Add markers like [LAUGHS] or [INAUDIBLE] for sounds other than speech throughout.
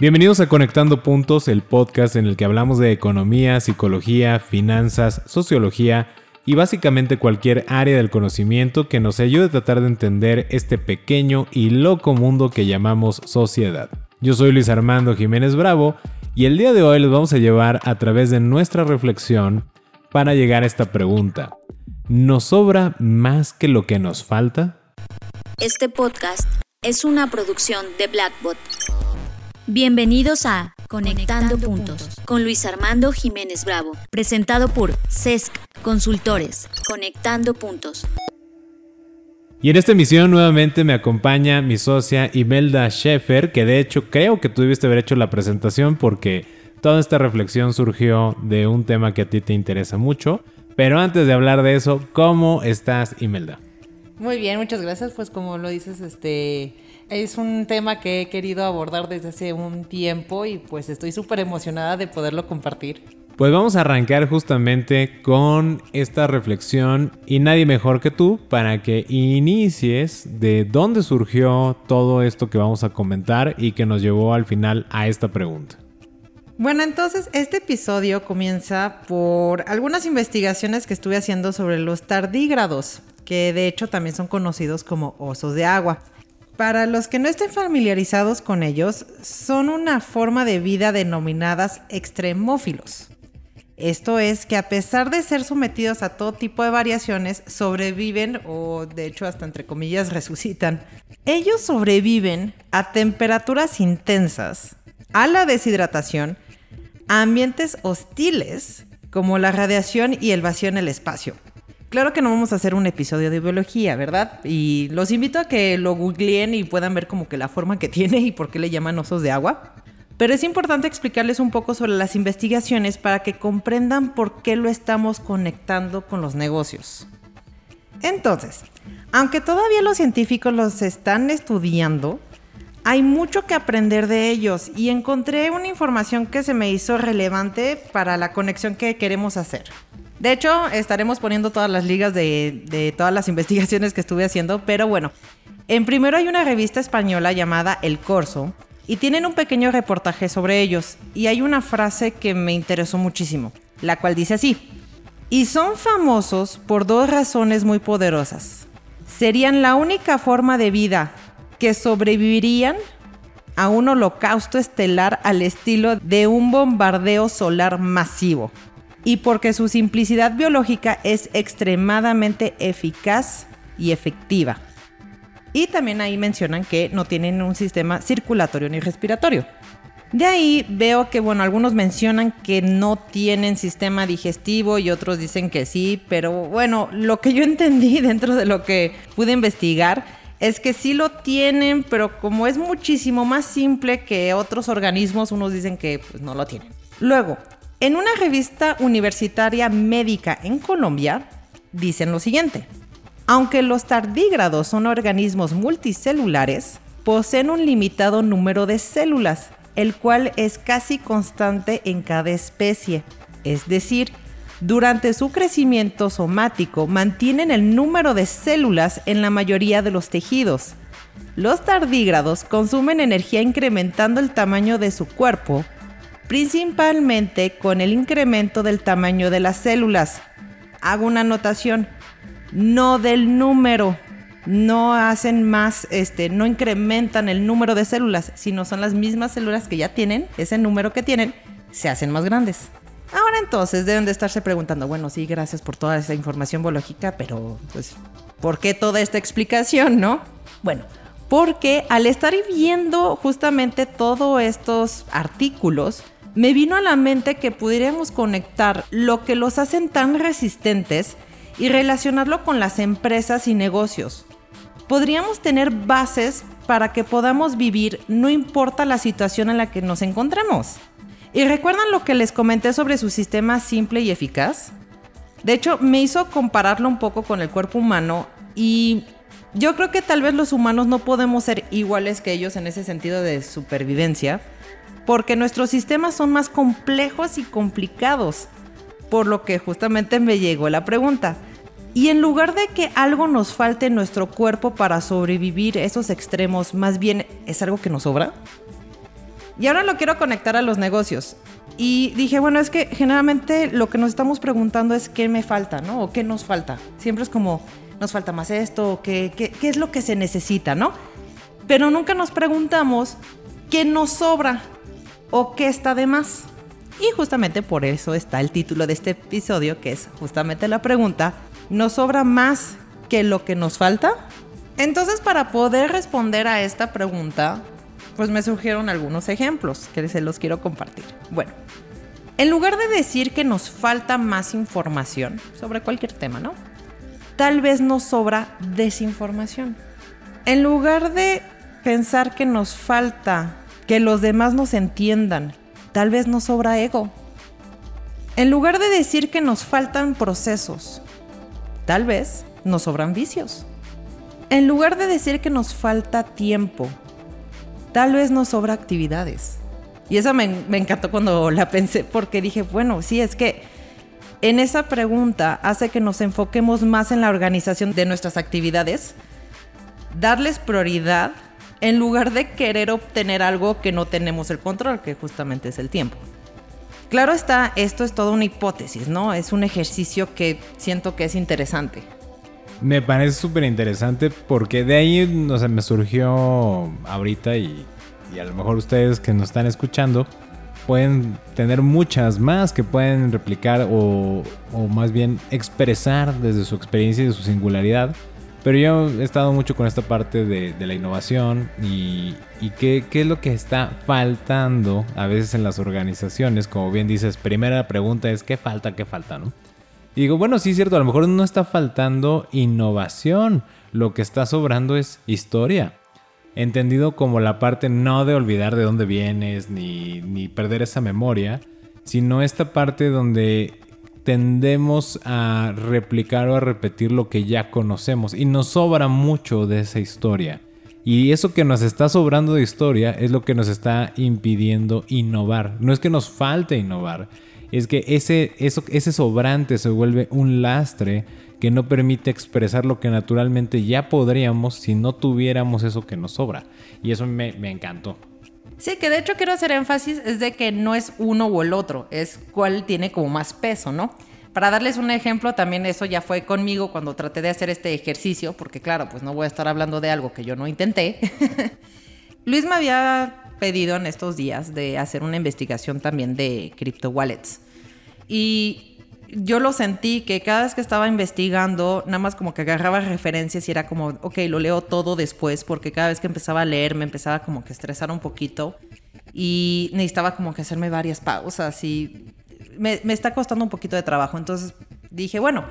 Bienvenidos a Conectando Puntos, el podcast en el que hablamos de economía, psicología, finanzas, sociología y básicamente cualquier área del conocimiento que nos ayude a tratar de entender este pequeño y loco mundo que llamamos sociedad. Yo soy Luis Armando Jiménez Bravo y el día de hoy les vamos a llevar a través de nuestra reflexión para llegar a esta pregunta. ¿Nos sobra más que lo que nos falta? Este podcast es una producción de Blackbot. Bienvenidos a Conectando, Puntos con Luis Armando Jiménez Bravo, presentado por CESC Consultores. Conectando Puntos. Y en esta emisión nuevamente me acompaña mi socia Imelda Sheffer, que de hecho creo que tú debiste haber hecho la presentación porque toda esta reflexión surgió de un tema que a ti te interesa mucho. Pero antes de hablar de eso, ¿cómo estás Imelda? Muy bien, muchas gracias. Pues como lo dices, este es un tema que he querido abordar desde hace un tiempo y pues estoy súper emocionada de poderlo compartir. Pues vamos a arrancar justamente con esta reflexión y nadie mejor que tú para que inicies de dónde surgió todo esto que vamos a comentar y que nos llevó al final a esta pregunta. Bueno, entonces este episodio comienza por algunas investigaciones que estuve haciendo sobre los tardígrados, que de hecho también son conocidos como osos de agua. Para los que no estén familiarizados con ellos, son una forma de vida denominadas extremófilos. Esto es que a pesar de ser sometidos a todo tipo de variaciones, sobreviven o de hecho hasta entre comillas [LAUGHS] resucitan. Ellos sobreviven a temperaturas intensas, a la deshidratación, a ambientes hostiles como la radiación y el vacío en el espacio. Claro que no vamos a hacer un episodio de biología, ¿verdad? Y los invito a que lo googleen y puedan ver como que la forma que [LAUGHS] tiene y por qué le llaman osos de agua. Pero es importante explicarles un poco sobre las investigaciones para que comprendan por qué lo estamos conectando con los negocios. Entonces, aunque todavía los científicos los están estudiando, hay mucho que aprender de ellos y encontré una información que se me hizo relevante para la conexión que queremos hacer. De hecho, estaremos poniendo todas las ligas de, todas las [LAUGHS] investigaciones que estuve haciendo, pero bueno, en primero hay una revista española llamada El Corso y tienen un pequeño reportaje sobre ellos y hay una frase que me interesó muchísimo, la cual dice así, y son famosos por dos razones muy poderosas. Serían la única forma de vida que sobrevivirían a un holocausto estelar al estilo de un bombardeo solar masivo y porque su simplicidad biológica es extremadamente eficaz y efectiva. Y también ahí mencionan que no tienen un sistema circulatorio ni respiratorio. De ahí veo que, bueno, algunos mencionan que no tienen sistema digestivo y otros dicen que sí, pero bueno, lo que yo entendí [LAUGHS] dentro de lo que pude investigar es que sí lo tienen, pero como es muchísimo más simple que otros organismos, unos dicen que pues, no lo tienen. Luego, en una revista universitaria médica en Colombia, dicen lo siguiente. Aunque los tardígrados son organismos multicelulares, poseen un limitado número de células, el cual es casi constante en cada especie. Es decir, durante su crecimiento somático mantienen el número de células en la mayoría de los tejidos. Los tardígrados consumen energía incrementando el tamaño de su cuerpo principalmente con el incremento del tamaño de las células. Hago una anotación, no del número. No hacen más, este, no incrementan el número de células, sino son las mismas células que ya tienen, ese número que tienen, se hacen más grandes. Ahora entonces deben de estarse preguntando, bueno, sí, gracias por toda esa información biológica, pero pues, ¿por qué toda esta explicación, no? Bueno, porque al estar viendo justamente todos estos artículos, me vino a la mente que pudiéramos conectar lo que los hacen tan resistentes y relacionarlo con las empresas y negocios. Podríamos tener bases para que podamos vivir no importa la situación en la que nos encontremos. ¿Y recuerdan lo que les comenté sobre su sistema simple y eficaz? De hecho, me hizo compararlo un poco con el cuerpo humano y yo creo que tal vez los humanos no podemos ser iguales que ellos en ese sentido de supervivencia, porque nuestros sistemas son más complejos y complicados. Por lo que justamente me llegó la pregunta. Y en lugar de que algo nos falte en nuestro cuerpo para sobrevivir esos extremos, más bien es algo que nos sobra. Y ahora lo quiero conectar a los negocios. Y dije, bueno, es que generalmente lo que nos estamos preguntando es qué me falta, ¿no? O qué nos falta. Siempre es como, nos falta más esto, qué, qué, qué es lo que se necesita, ¿no? Pero nunca nos preguntamos qué nos sobra o qué está de más. Y justamente por eso está el título de este episodio, que es justamente la pregunta, ¿nos sobra más que lo que nos falta? Entonces, para poder responder a esta pregunta, pues me surgieron algunos ejemplos que se los quiero compartir. Bueno, en lugar de decir que nos falta más información sobre cualquier tema, ¿no? Tal vez nos sobra desinformación. En lugar de pensar que nos falta que los demás nos entiendan, tal vez nos sobra ego. En lugar de decir que nos faltan procesos, tal vez nos sobran vicios. En lugar de decir que nos falta tiempo, tal vez nos sobra actividades. Y eso me, me, encantó cuando la pensé, porque dije, bueno, sí, es que en esa pregunta hace que nos enfoquemos más en la organización de nuestras actividades, darles prioridad en lugar de querer obtener algo que no tenemos el control, que justamente es el tiempo. Claro está, esto es toda una hipótesis, ¿no? Es un ejercicio que siento que es interesante. Me parece súper interesante porque de ahí no sé, me surgió ahorita y, y, a lo mejor ustedes que nos están escuchando pueden tener muchas más que pueden replicar o, o más bien expresar desde su experiencia y de su singularidad. Pero yo he estado mucho con esta parte de, de la innovación y, y qué, qué, es lo que está faltando a veces en las organizaciones. Como bien dices, primera pregunta es ¿qué falta? ¿Qué falta? ¿no? Digo, bueno, sí es cierto, a lo mejor no está faltando innovación, lo que está sobrando es historia. Entendido como la parte no de olvidar de dónde vienes ni, ni perder esa memoria, sino esta parte donde tendemos a replicar o a repetir lo que ya conocemos y nos sobra mucho de esa historia. Y eso que nos está sobrando de historia es lo que nos está impidiendo innovar. No es que nos falte innovar, es que ese, eso, ese sobrante se vuelve un lastre que no permite expresar lo que naturalmente ya podríamos si no tuviéramos eso que nos sobra. Y eso me, me encantó. Sí, que de hecho quiero hacer énfasis es de que no es uno o el otro, es cuál tiene como más peso, ¿no? Para darles un ejemplo, también eso ya fue conmigo cuando traté de hacer este ejercicio, porque claro, pues no voy a estar hablando de algo que yo no intenté. [LAUGHS] Luis me había pedido en estos días de hacer una investigación también de crypto wallets. Y yo lo sentí que cada vez que estaba investigando, nada más como que agarraba referencias y era como, ok, lo leo todo después, porque cada vez que empezaba a leer me empezaba como que estresar un poquito y necesitaba como que hacerme varias pausas y me, me está costando un poquito de trabajo. Entonces dije, bueno,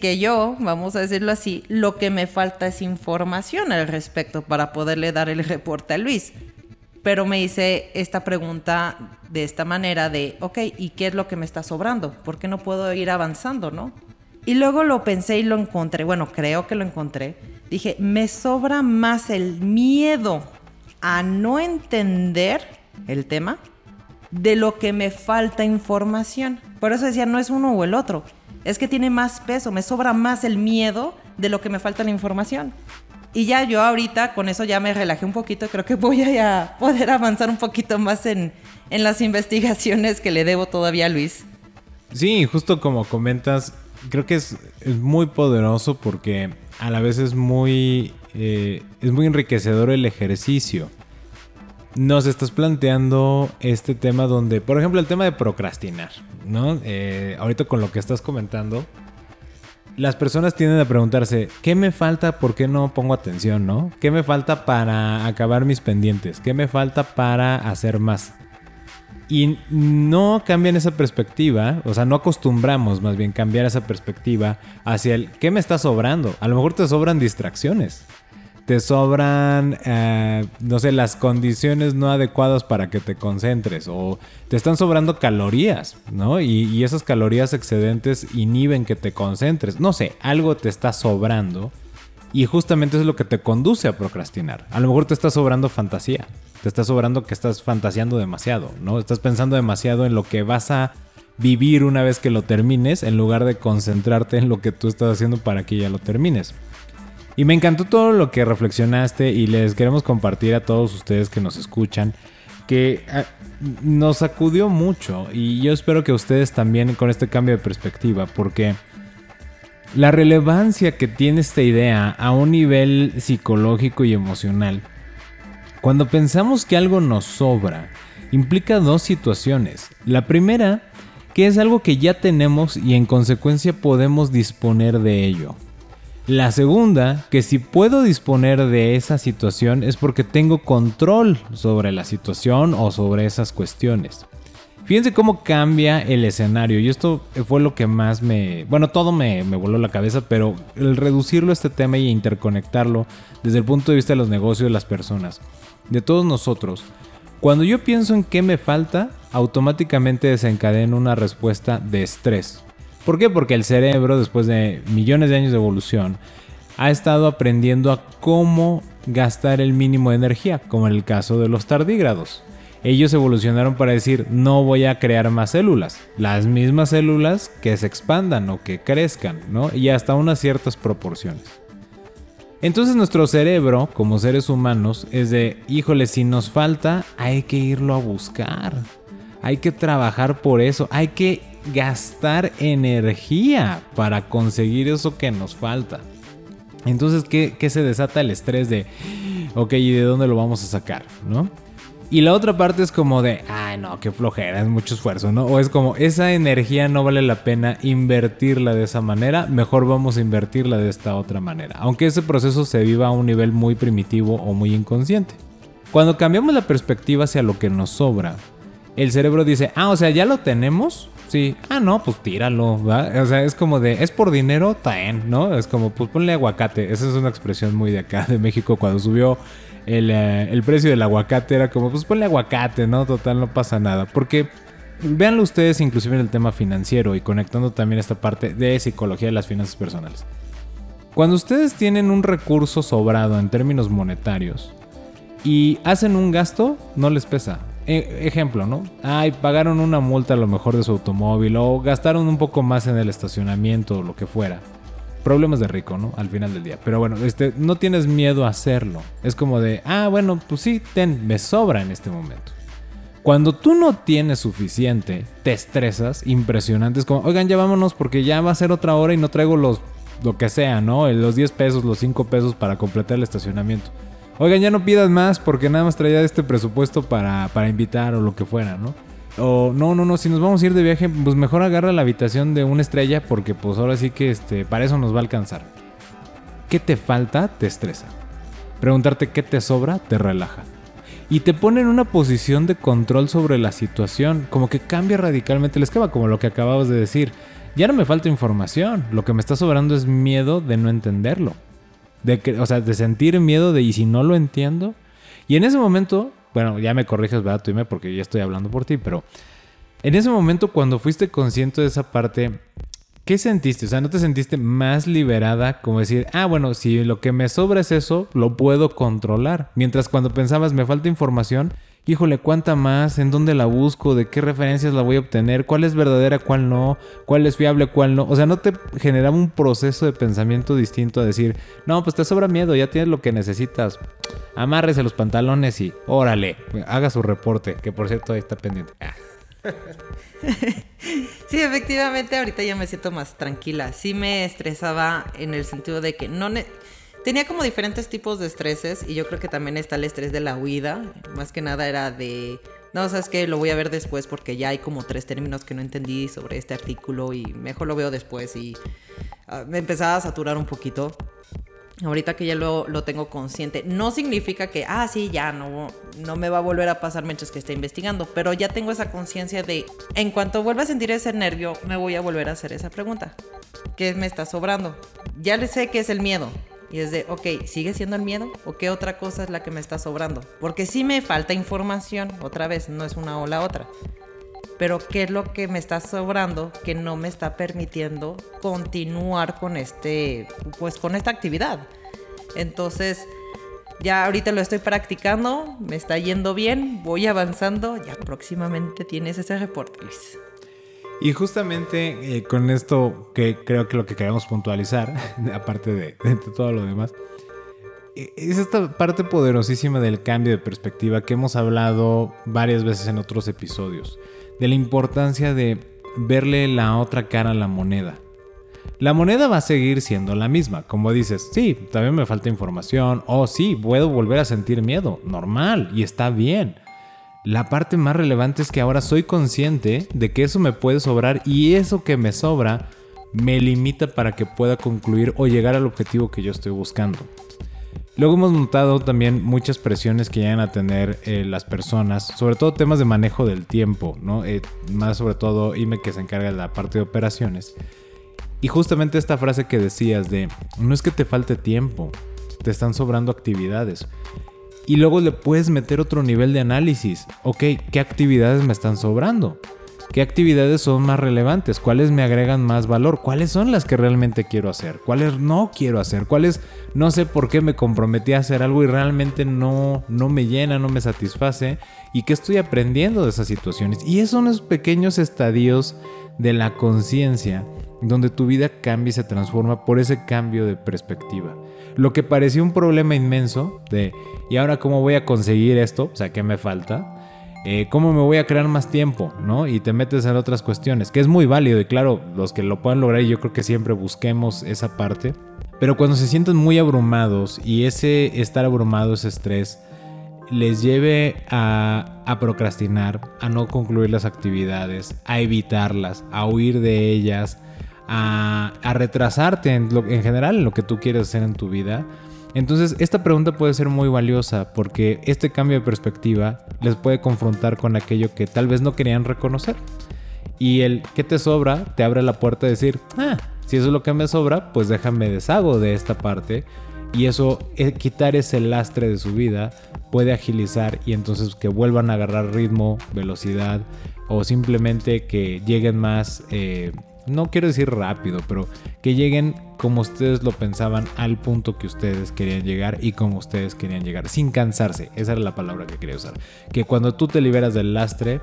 que yo, vamos a decirlo así, lo que me falta es información al respecto para poderle dar el reporte a Luis pero me hice esta pregunta de esta manera de, ok, ¿y qué es lo que me está sobrando? ¿Por qué no puedo ir avanzando, no? Y luego lo pensé y lo encontré, bueno, creo que lo encontré. Dije, me sobra más el miedo a no entender el tema de lo que me falta información. Por eso decía, no es uno o el otro, es que tiene más peso, me sobra más el miedo de lo que me falta la información. Y ya yo ahorita con eso ya me relajé un poquito, creo que voy a poder avanzar un poquito más en, en las investigaciones que le debo todavía a Luis. Sí, justo como comentas, creo que es, es muy poderoso porque a la vez es muy, eh, es muy enriquecedor el ejercicio. Nos estás planteando este tema donde, por ejemplo, el tema de procrastinar, ¿no? Eh, ahorita con lo que estás comentando, las personas tienden a preguntarse, ¿qué me falta? ¿Por qué no pongo atención, no? ¿Qué me falta para acabar mis pendientes? ¿Qué me falta para hacer más? Y no cambian esa perspectiva, o sea, no acostumbramos más bien cambiar esa perspectiva hacia el ¿qué me está sobrando? A lo mejor te sobran distracciones te sobran, eh, no sé, las condiciones no adecuadas para que te concentres o te están sobrando calorías, ¿no? Y, esas calorías excedentes inhiben que te concentres. No sé, algo te está sobrando y justamente es lo que te conduce a procrastinar. A lo mejor te está sobrando fantasía, te está sobrando que estás fantaseando demasiado, ¿no? Estás pensando demasiado en lo que vas a vivir una vez que lo termines en lugar de concentrarte en lo que tú estás haciendo para que ya lo termines. Y me encantó todo lo que reflexionaste y les queremos compartir a todos ustedes que nos escuchan que ah, nos sacudió mucho y yo espero que ustedes también con este cambio de perspectiva, porque la relevancia que tiene esta idea a un nivel psicológico y emocional, cuando pensamos que algo nos sobra, implica dos situaciones. La primera, que es algo que ya tenemos y en consecuencia podemos disponer de ello. La segunda, que si puedo disponer de esa situación es porque tengo control sobre la situación o sobre esas cuestiones. Fíjense cómo cambia el escenario. Y esto fue lo que más me... Bueno, todo me, me, voló la cabeza, pero el reducirlo a este tema y interconectarlo desde el punto de vista de los negocios de las personas, de todos nosotros. Cuando yo pienso en qué me falta, automáticamente desencadena una respuesta de estrés. ¿Por qué? Porque el cerebro, después de millones de años de evolución, ha estado aprendiendo a cómo gastar el mínimo de energía, como en el caso de los tardígrados. Ellos evolucionaron para decir, no voy a crear más células, las mismas células que se expandan o que crezcan, ¿no? Y hasta unas ciertas proporciones. Entonces nuestro cerebro, como seres humanos, es de, híjole, si nos falta, hay que irlo a buscar. Hay que trabajar por eso, hay que gastar energía para conseguir eso que nos falta. Entonces, ¿qué, se desata el estrés de, ok, ¿y de dónde lo vamos a sacar? ¿No? Y la otra parte es como de, ay no, qué flojera, es mucho esfuerzo, ¿no? O es como, esa energía no vale la pena invertirla de esa manera, mejor vamos a invertirla de esta otra manera. Aunque ese proceso se viva a un nivel muy primitivo o muy inconsciente. Cuando cambiamos la perspectiva hacia lo que nos sobra, el cerebro dice, ah, o sea, ya lo tenemos, Sí, ah, no, pues tíralo, ¿va? O sea, es como de, es por dinero, taen, ¿no? Es como, pues ponle aguacate. Esa es una expresión muy de acá, de México, cuando subió el, eh, el precio del aguacate, era como, pues ponle aguacate, ¿no? Total, no pasa nada. Porque, véanlo ustedes, inclusive en el tema financiero y conectando también esta parte de psicología de las finanzas personales. Cuando ustedes tienen un recurso sobrado en términos monetarios y hacen un gasto, no les pesa e, ejemplo, ¿no? Ay, pagaron una multa a lo mejor de su automóvil o gastaron un poco más en el estacionamiento o lo que fuera. Problemas de rico, ¿no? Al final del día. Pero bueno, este, no tienes miedo a hacerlo. Es como de, ah, bueno, pues sí, ten, me sobra en este momento. Cuando tú no tienes suficiente, te estresas, impresionante. Es como, oigan, ya vámonos porque ya va a ser otra hora y no traigo los, lo que sea, ¿no? Los 10 pesos, los 5 pesos para completar el estacionamiento. Oigan, ya no pidas más porque nada más traía este presupuesto para, para invitar o lo que fuera, ¿no? O no, no, no, si nos vamos a ir de viaje, pues mejor agarra la habitación de una estrella porque pues ahora sí que este, para eso nos va a alcanzar. ¿Qué te falta? Te estresa. Preguntarte qué te sobra te relaja. Y te pone en una posición de control sobre la situación, como que cambia radicalmente el esquema, como lo que acababas de decir. Ya no me falta información, lo que me está sobrando es miedo de no entenderlo. De o sea, de sentir miedo de, ¿y si no lo entiendo? Y en ese momento, bueno, ya me corriges, ¿verdad? Tú porque ya estoy hablando por ti, pero en ese momento cuando fuiste consciente de esa parte, ¿qué sentiste? O sea, ¿no te sentiste más liberada como decir, ah, bueno, si lo que me sobra es eso, lo puedo controlar? Mientras cuando pensabas, me falta información, híjole, ¿cuánta más? ¿En dónde la busco? ¿De qué referencias la voy a obtener? ¿Cuál es verdadera? ¿Cuál no? ¿Cuál es fiable? ¿Cuál no? O sea, no te generaba un proceso de pensamiento distinto a decir, no, pues te sobra miedo, ya tienes lo que necesitas. Amárrese los pantalones y órale, haga su reporte, que por cierto ahí está pendiente. Ah. [LAUGHS] Sí, efectivamente, ahorita ya me siento más tranquila. Sí me estresaba en el sentido de que no tenía como diferentes tipos de estreses y yo creo que también está el estrés de la huida. Más que nada era de, no, sabes que lo voy a ver después porque ya hay como tres términos que no entendí sobre este artículo y mejor lo veo después y ah, me empezaba a saturar un poquito. Ahorita que ya lo, lo, tengo consciente, no significa que, ah, sí, ya no, no me va a volver a pasar mientras que esté investigando, pero ya tengo esa conciencia de, en cuanto vuelva a sentir ese nervio, me voy a volver a hacer esa pregunta. ¿Qué me está sobrando? Ya le sé que es el miedo, y es de, ok, ¿sigue siendo el miedo? ¿O qué otra cosa es la que me está sobrando? Porque sí me falta información, otra vez, no es una o la otra. Pero ¿qué es lo que me está sobrando que no me está permitiendo continuar con este, pues con esta actividad? Entonces, ya ahorita lo estoy practicando, me está yendo bien, voy avanzando, ya próximamente tienes ese reporte. Y justamente eh, con esto que creo que lo que queremos puntualizar, [LAUGHS] aparte de, todo lo demás, e, es esta parte poderosísima del cambio de perspectiva que hemos hablado varias veces en otros episodios, de la importancia de verle la otra cara a la moneda. La moneda va a seguir siendo la misma, como dices, sí, también me falta información, o oh, sí, puedo volver a sentir miedo, normal, y está bien. La parte más relevante es que ahora soy consciente de que eso me puede sobrar y eso que me sobra me limita para que pueda concluir o llegar al objetivo que yo estoy buscando. Luego hemos notado también muchas presiones que llegan a tener eh, las personas, sobre todo temas de manejo del tiempo, ¿no? Eh, más sobre todo IME que se encarga de la parte de operaciones. Y justamente esta frase que decías de, no es que te falte tiempo, te están sobrando actividades. Y luego le puedes meter otro nivel de análisis. Ok, ¿qué actividades me están sobrando? ¿Qué actividades son más relevantes? ¿Cuáles me agregan más valor? ¿Cuáles son las que realmente quiero hacer? ¿Cuáles no quiero hacer? ¿Cuáles no sé por qué me comprometí a hacer algo y realmente no, no me llena, no me satisface? ¿Y qué estoy aprendiendo de esas situaciones? Y esos son esos pequeños estadios de la conciencia donde tu vida cambia y se transforma por ese cambio de perspectiva. Lo que parecía un problema inmenso de, ¿y ahora cómo voy a conseguir esto? O sea, ¿qué me falta? Eh, ¿Cómo me voy a crear más tiempo? ¿no? Y te metes en otras cuestiones, que es muy válido y claro, los que lo puedan lograr, yo creo que siempre busquemos esa parte. Pero cuando se sienten muy abrumados y ese estar abrumado, ese estrés, les lleve a, a, procrastinar, a no concluir las actividades, a evitarlas, a huir de ellas, a, a retrasarte en, lo, en general en lo que tú quieres hacer en tu vida, entonces, esta pregunta puede ser muy valiosa porque este cambio de perspectiva les puede confrontar con aquello que tal vez no querían reconocer. Y el que te sobra te abre la puerta a decir, ah, si eso es lo que me sobra, pues déjame deshago de esta parte. Y eso, eh, quitar ese lastre de su vida, puede agilizar y entonces que vuelvan a agarrar ritmo, velocidad o simplemente que lleguen más eh, no quiero decir rápido, pero que lleguen como ustedes lo pensaban al punto que ustedes querían llegar y como ustedes querían llegar, sin cansarse. Esa era la palabra que quería usar. Que cuando tú te liberas del lastre,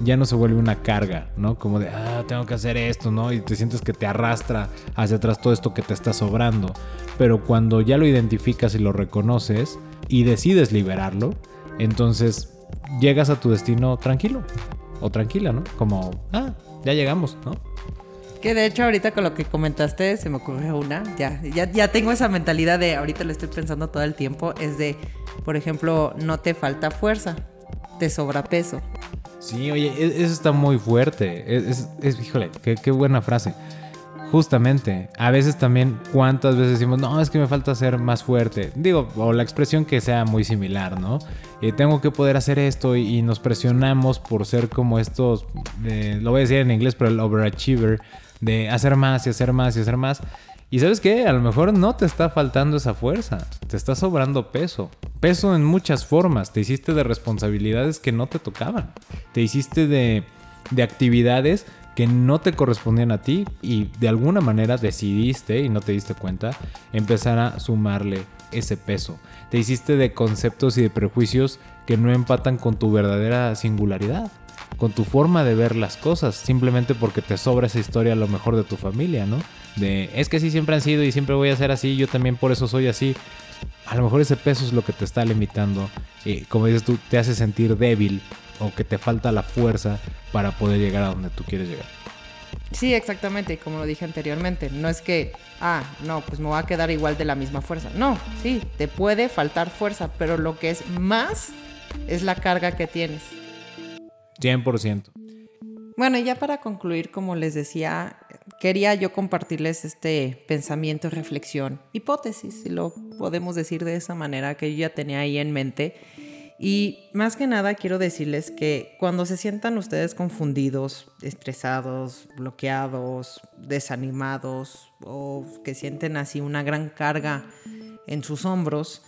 ya no se vuelve una carga, ¿no? Como de, ah, tengo que hacer esto, ¿no? Y te sientes que te arrastra hacia atrás todo esto que te está sobrando. Pero cuando ya lo identificas y lo reconoces y decides liberarlo, entonces llegas a tu destino tranquilo o tranquila, ¿no? Como, ah, ya llegamos, ¿no? Que de hecho ahorita con lo que comentaste se me ocurrió una, ya, ya, ya tengo esa mentalidad de, ahorita lo estoy pensando todo el tiempo, es de, por ejemplo, no te falta fuerza, te sobra peso. Sí, oye, e, eso está muy fuerte, es, es, híjole, qué, qué buena frase. Justamente, a veces también, ¿cuántas veces decimos, no, es que me falta ser más fuerte? Digo, o la expresión que sea muy similar, ¿no? Eh, tengo que poder hacer esto y, nos presionamos por ser como estos, eh, lo voy a decir en inglés, pero el overachiever, de hacer más y hacer más y hacer más. Y sabes qué, a lo mejor no te está faltando esa fuerza, te está sobrando peso. Peso en muchas formas, te hiciste de responsabilidades que no te tocaban, te hiciste de, de actividades que no te correspondían a ti y de alguna manera decidiste y no te diste cuenta empezar a sumarle ese peso. Te hiciste de conceptos y de prejuicios que no empatan con tu verdadera singularidad con tu forma de ver las cosas, simplemente porque te sobra esa historia a lo mejor de tu familia, ¿no? De, es que así siempre han sido y siempre voy a ser así, yo también por eso soy así. A lo mejor ese peso es lo que te está limitando, y como dices tú, te hace sentir débil o que te falta la fuerza para poder llegar a donde tú quieres llegar. Sí, exactamente, como lo dije anteriormente, no es que, ah, no, pues me va a quedar igual de la misma fuerza. No, sí, te puede faltar fuerza, pero lo que es más es la carga que tienes. 100%. Bueno, ya para concluir, como les decía, quería yo compartirles este pensamiento, reflexión, hipótesis, si lo podemos decir de esa manera, que yo ya tenía ahí en mente. Y más que nada quiero decirles que cuando se sientan ustedes confundidos, estresados, bloqueados, desanimados o que sienten así una gran carga en sus hombros,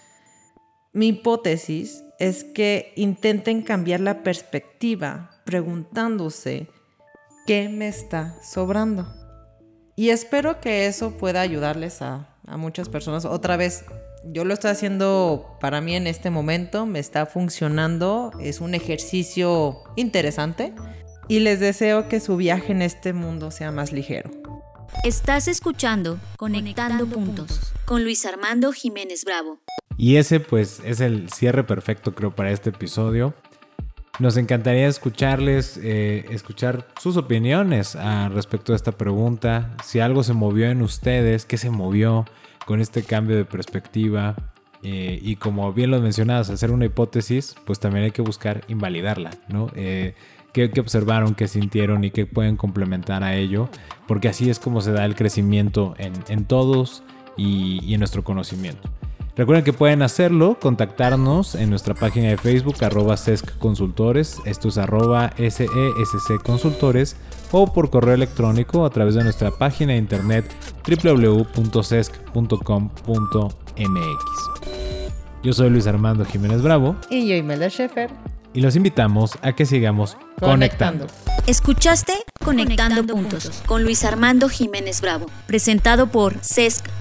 mi hipótesis es que intenten cambiar la perspectiva preguntándose qué me está sobrando. Y espero que eso pueda ayudarles a, muchas personas. Otra vez, yo lo estoy haciendo para mí en este momento, me está funcionando, es un ejercicio interesante y les deseo que su viaje en este mundo sea más ligero. Estás escuchando Conectando, Puntos con Luis Armando Jiménez Bravo. Y ese pues es el cierre perfecto creo para este episodio. Nos encantaría escucharles, eh, escuchar sus opiniones a respecto de esta pregunta. Si algo se movió en ustedes, qué se movió con este cambio de perspectiva. Eh, y como bien lo mencionabas, hacer una hipótesis, pues también hay que buscar invalidarla, ¿no? Eh, ¿qué, observaron, qué sintieron y qué pueden complementar a ello? Porque así es como se da el crecimiento en, todos y en nuestro conocimiento. Recuerden que pueden hacerlo, contactarnos en nuestra página de Facebook, arroba SESC Consultores, esto es arroba SESC Consultores, o por correo electrónico a través de nuestra página de internet www.sesc.com.mx. Yo soy Luis Armando Jiménez Bravo. Y yo Imelda Schaefer. Y los invitamos a que sigamos conectando. Escuchaste Conectando, puntos, con Luis Armando Jiménez Bravo, presentado por SESC